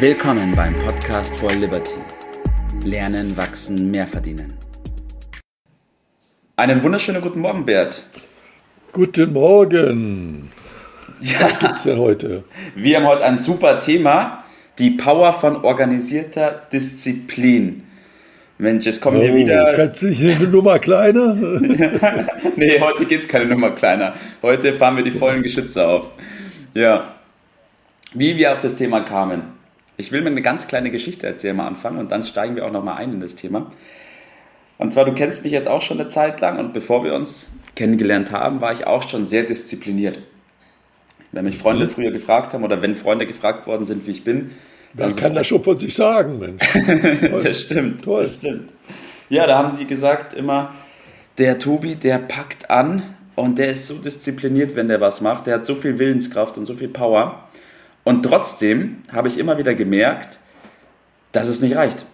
Willkommen beim Podcast for Liberty. Lernen, wachsen, mehr verdienen. Einen wunderschönen guten Morgen, Bert. Guten Morgen. Ja. Was gibt's denn heute? Wir haben heute ein super Thema: die Power von organisierter Disziplin. Mensch, es kommen oh, hier wieder. Kannst du nicht eine Nummer kleiner? nee, heute geht es keine Nummer kleiner. Heute fahren wir die vollen Geschütze auf. Ja. Wie wir auf das Thema kamen. Ich will mir eine ganz kleine Geschichte erzählen am Anfang und dann steigen wir auch nochmal ein in das Thema. Und zwar, du kennst mich jetzt auch schon eine Zeit lang und bevor wir uns kennengelernt haben, war ich auch schon sehr diszipliniert. Wenn mich Freunde mhm. früher gefragt haben oder wenn Freunde gefragt worden sind, wie ich bin, dann kann das schon von sich sagen, Mensch. das stimmt, Toll. das stimmt. Ja, da haben sie gesagt immer, der Tobi, der packt an und der ist so diszipliniert, wenn der was macht. Der hat so viel Willenskraft und so viel Power. Und trotzdem habe ich immer wieder gemerkt, dass es nicht reicht.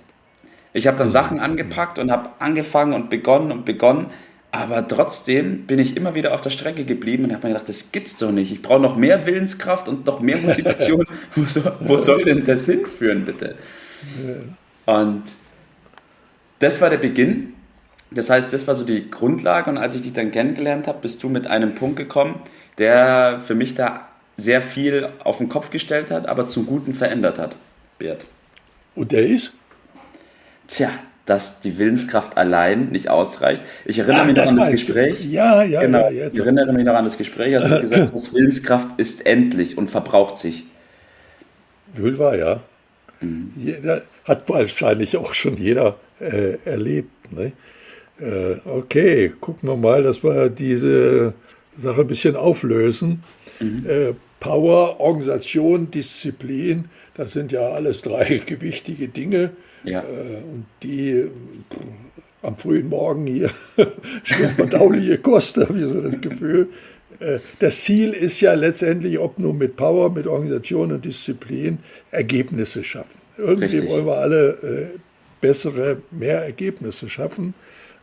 Ich habe dann Sachen angepackt und habe angefangen und begonnen und begonnen, aber trotzdem bin ich immer wieder auf der Strecke geblieben und habe mir gedacht, das gibt's doch nicht. Ich brauche noch mehr Willenskraft und noch mehr Motivation. wo, soll, wo, soll, denn das hinführen, bitte? Und das war der Beginn. Das heißt, das war so die Grundlage. Und als ich dich dann kennengelernt habe, bist du mit einem Punkt gekommen, der für mich da sehr viel auf den Kopf gestellt hat, aber zum Guten verändert hat, Bert. Und der ist? Tja, dass die Willenskraft allein nicht ausreicht. Ich erinnere Ach, mich noch an das Gespräch. Ja, ja, genau. ja. Jetzt. Ich erinnere mich noch an das Gespräch, als du gesagt hast, Willenskraft ist endlich und verbraucht sich. Wohl wahr, ja. Mhm. Jeder, hat wahrscheinlich auch schon jeder äh, erlebt. Ne? Äh, okay, gucken wir mal, dass wir diese Sache ein bisschen auflösen. Mhm. Äh, Power, Organisation, Disziplin, das sind ja alles drei gewichtige Dinge. Ja. Äh, und die am frühen Morgen hier schwer verdauliche Kost, habe ich so das Gefühl. Äh, das Ziel ist ja letztendlich, ob nur mit Power, mit Organisation und Disziplin, Ergebnisse schaffen. Irgendwie Richtig. wollen wir alle bessere, mehr Ergebnisse schaffen.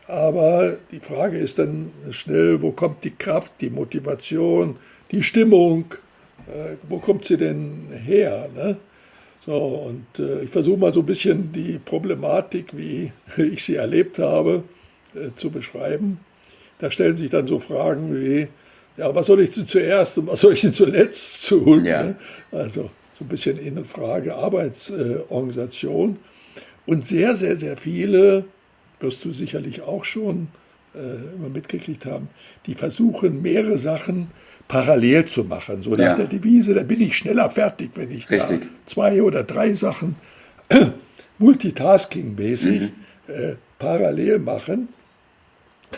Aber die Frage ist dann schnell, wo kommt die Kraft, die Motivation, die Stimmung, wo kommt sie denn her? Ne? So, und äh, ich versuche mal so ein bisschen die Problematik, wie ich sie erlebt habe, äh, zu beschreiben. Da stellen sich dann so Fragen wie, ja, was soll ich denn zuerst und was soll ich denn zuletzt tun? Ja. Ne? Also so ein bisschen in Frage Arbeitsorganisation. und sehr, sehr, sehr viele, wirst du sicherlich auch schon äh, immer mitgekriegt haben, die versuchen mehrere Sachen parallel zu machen. So nach ja. der Devise, da bin ich schneller fertig, wenn ich Richtig. da zwei oder drei Sachen multitasking-mäßig mhm. äh, parallel machen.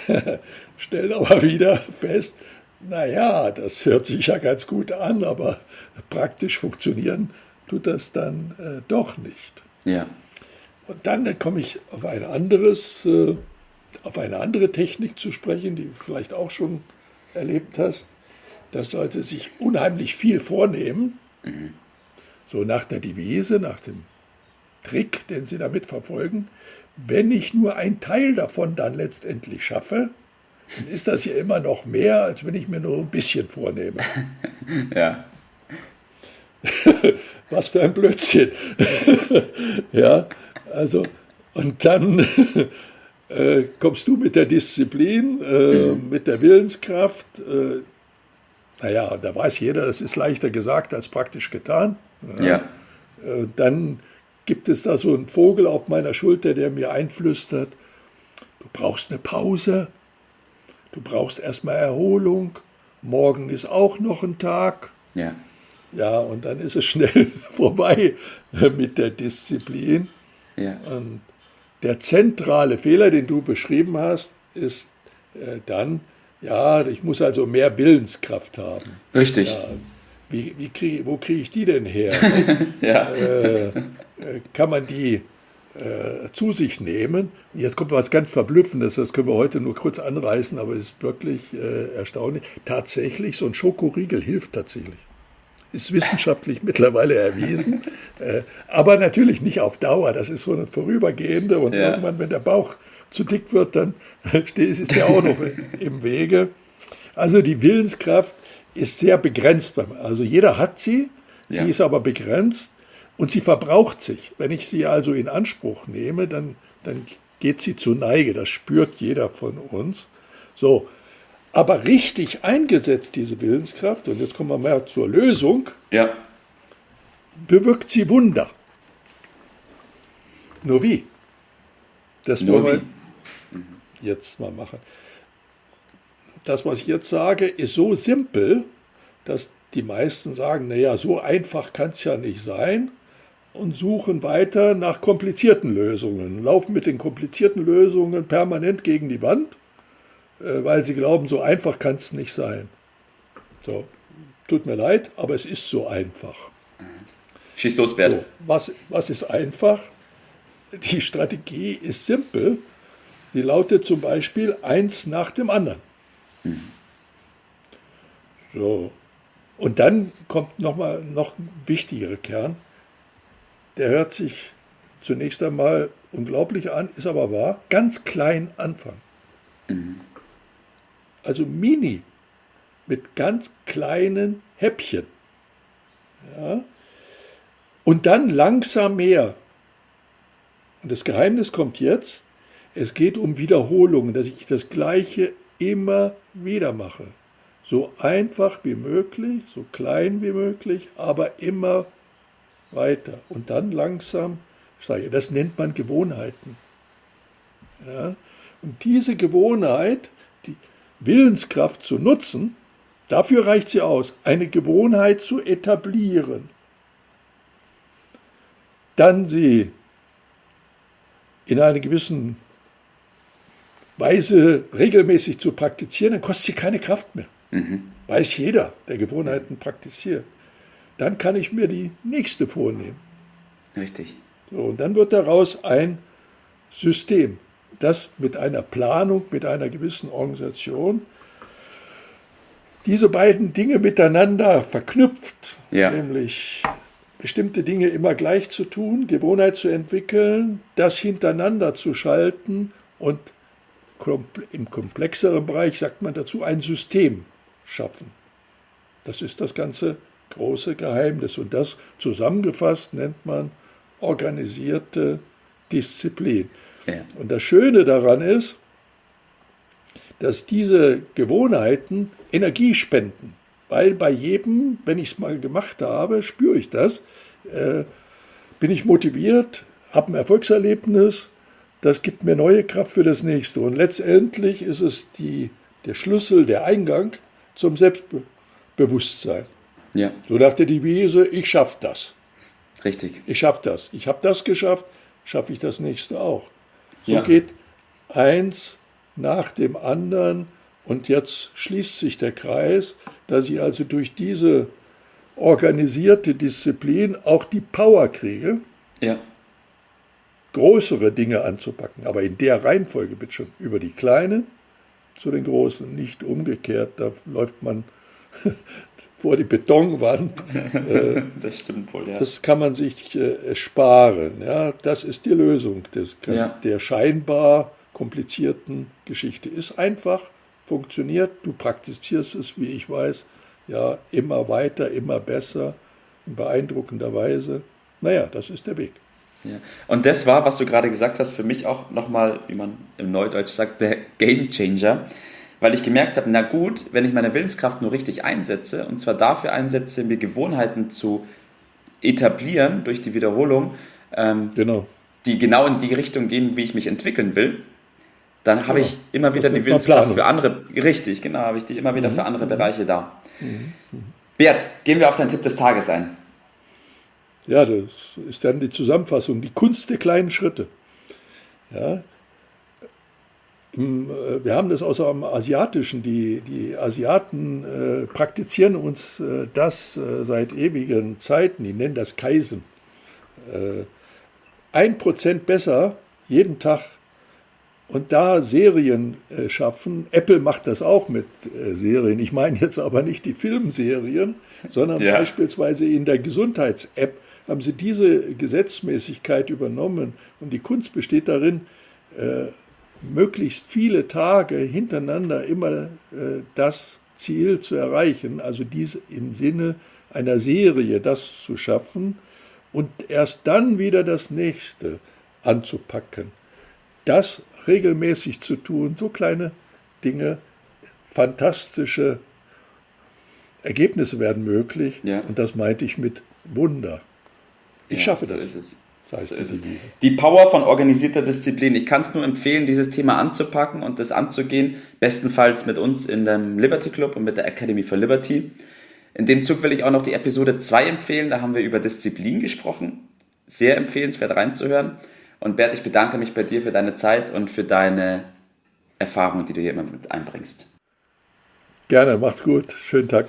Stellen aber wieder fest, naja, das hört sich ja ganz gut an, aber praktisch funktionieren tut das dann äh, doch nicht. Ja. Und dann äh, komme ich auf ein anderes, äh, auf eine andere Technik zu sprechen, die du vielleicht auch schon erlebt hast das sollte sich unheimlich viel vornehmen, mhm. so nach der Devise, nach dem Trick, den sie damit verfolgen. Wenn ich nur ein Teil davon dann letztendlich schaffe, dann ist das ja immer noch mehr, als wenn ich mir nur ein bisschen vornehme. ja. Was für ein Blödsinn. ja, also, und dann äh, kommst du mit der Disziplin, äh, mhm. mit der Willenskraft, äh, naja, da weiß jeder, das ist leichter gesagt als praktisch getan. Ja. Äh, dann gibt es da so einen Vogel auf meiner Schulter, der mir einflüstert, du brauchst eine Pause, du brauchst erstmal Erholung, morgen ist auch noch ein Tag. Ja. Ja, und dann ist es schnell vorbei mit der Disziplin. Ja. Und der zentrale Fehler, den du beschrieben hast, ist äh, dann, ja, ich muss also mehr Willenskraft haben. Richtig. Ja, wie, wie krieg, wo kriege ich die denn her? ja. Äh, äh, kann man die äh, zu sich nehmen? Jetzt kommt was ganz Verblüffendes, das können wir heute nur kurz anreißen, aber es ist wirklich äh, erstaunlich. Tatsächlich, so ein Schokoriegel hilft tatsächlich. Ist wissenschaftlich mittlerweile erwiesen, äh, aber natürlich nicht auf Dauer. Das ist so eine vorübergehende und ja. irgendwann, wenn der Bauch zu dick wird, dann ist der auch noch im Wege. Also die Willenskraft ist sehr begrenzt. Also jeder hat sie, ja. sie ist aber begrenzt. Und sie verbraucht sich. Wenn ich sie also in Anspruch nehme, dann, dann geht sie zu Neige. Das spürt jeder von uns. So. Aber richtig eingesetzt, diese Willenskraft, und jetzt kommen wir mal zur Lösung, Ja. bewirkt sie Wunder. Nur wie? Das Nur wie? Jetzt mal machen. Das, was ich jetzt sage, ist so simpel, dass die meisten sagen, naja, so einfach kann es ja nicht sein und suchen weiter nach komplizierten Lösungen, laufen mit den komplizierten Lösungen permanent gegen die Wand, äh, weil sie glauben, so einfach kann es nicht sein. So, tut mir leid, aber es ist so einfach. Schieß los, Bert. So, was, was ist einfach? Die Strategie ist simpel. Die lautet zum Beispiel eins nach dem anderen. So. Und dann kommt noch mal noch ein wichtigerer Kern. Der hört sich zunächst einmal unglaublich an, ist aber wahr. Ganz klein anfangen. Also mini, mit ganz kleinen Häppchen. Ja. Und dann langsam mehr. Und das Geheimnis kommt jetzt. Es geht um Wiederholungen, dass ich das Gleiche immer wieder mache. So einfach wie möglich, so klein wie möglich, aber immer weiter. Und dann langsam steige. Das nennt man Gewohnheiten. Ja? Und diese Gewohnheit, die Willenskraft zu nutzen, dafür reicht sie aus, eine Gewohnheit zu etablieren. Dann sie in einer gewissen Weise regelmäßig zu praktizieren, dann kostet sie keine Kraft mehr. Weiß jeder, der Gewohnheiten praktiziert. Dann kann ich mir die nächste vornehmen. Richtig. So, und dann wird daraus ein System, das mit einer Planung, mit einer gewissen Organisation diese beiden Dinge miteinander verknüpft, Ja. nämlich bestimmte Dinge immer gleich zu tun, Gewohnheit zu entwickeln, das hintereinander zu schalten und im komplexeren Bereich sagt man dazu ein System schaffen. Das ist das ganze große Geheimnis. Und das zusammengefasst nennt man organisierte Disziplin. Ja. Und das Schöne daran ist, dass diese Gewohnheiten Energie spenden. Weil bei jedem, wenn ich es mal gemacht habe, spüre ich das, äh, bin ich motiviert, habe ein Erfolgserlebnis, das gibt mir neue Kraft für das nächste. Und letztendlich ist es die, der Schlüssel, der Eingang zum Selbstbewusstsein. Ja, So nach der Devise, ich schaffe das. richtig. Ich schaffe das. Ich habe das geschafft, schaffe ich das nächste auch. So Ja. geht eins nach dem anderen und jetzt schließt sich der Kreis, dass ich also durch diese organisierte Disziplin auch die Power kriege, Ja, größere Dinge anzupacken. Aber in der Reihenfolge bitte schon über die kleinen zu den großen, nicht umgekehrt. Da läuft man vor die Betonwand. Äh, das stimmt wohl, ja. Das kann man sich äh, sparen. Ja? Das ist die Lösung des, Ja. der scheinbar komplizierten Geschichte. Ist einfach, funktioniert, du praktizierst es, wie ich weiß, ja, immer weiter, immer besser, in beeindruckender Weise. Naja, das ist der Weg. Ja. Und das war, was du gerade gesagt hast, für mich auch nochmal, wie man im Neudeutsch sagt, der Game Changer, weil ich gemerkt habe, na gut, wenn ich meine Willenskraft nur richtig einsetze, und zwar dafür einsetze, mir Gewohnheiten zu etablieren durch die Wiederholung, ähm, Genau. die genau in die Richtung gehen, wie ich mich entwickeln will, dann habe Ja. ich immer wieder die Willenskraft für andere, richtig, genau, habe ich die immer wieder Mhm. für andere Bereiche da. Bert, gehen wir auf deinen Tipp des Tages ein. Ja, das ist dann die Zusammenfassung, die Kunst der kleinen Schritte. Ja. Äh, Wir haben das außer am Asiatischen. Die, die Asiaten äh, praktizieren uns äh, das äh, seit ewigen Zeiten. Die nennen das Kaisen. Äh, Ein Prozent besser jeden Tag und da Serien äh, schaffen. Apple macht das auch mit Serien. Ich meine jetzt aber nicht die Filmserien, sondern Ja. beispielsweise in der Gesundheits-App haben sie diese Gesetzmäßigkeit übernommen. Und die Kunst besteht darin, äh, möglichst viele Tage hintereinander immer äh, das Ziel zu erreichen, also dies im Sinne einer Serie das zu schaffen. und erst dann wieder das nächste anzupacken. Das regelmäßig zu tun, so kleine Dinge, fantastische Ergebnisse werden möglich. Ja. Und das meinte ich mit Wunder. Ich ja, schaffe so das. Ist es. So die, die Power von organisierter Disziplin. Ich kann es nur empfehlen, dieses Thema anzupacken und das anzugehen. Bestenfalls mit uns in dem Liberty Club und mit der Academy for Liberty. In dem Zug will ich auch noch die Episode 2 empfehlen. Da haben wir über Disziplin gesprochen. Sehr empfehlenswert reinzuhören. Und Bert, ich bedanke mich bei dir für deine Zeit und für deine Erfahrungen, die du hier immer mit einbringst. Gerne, macht's gut. Schönen Tag.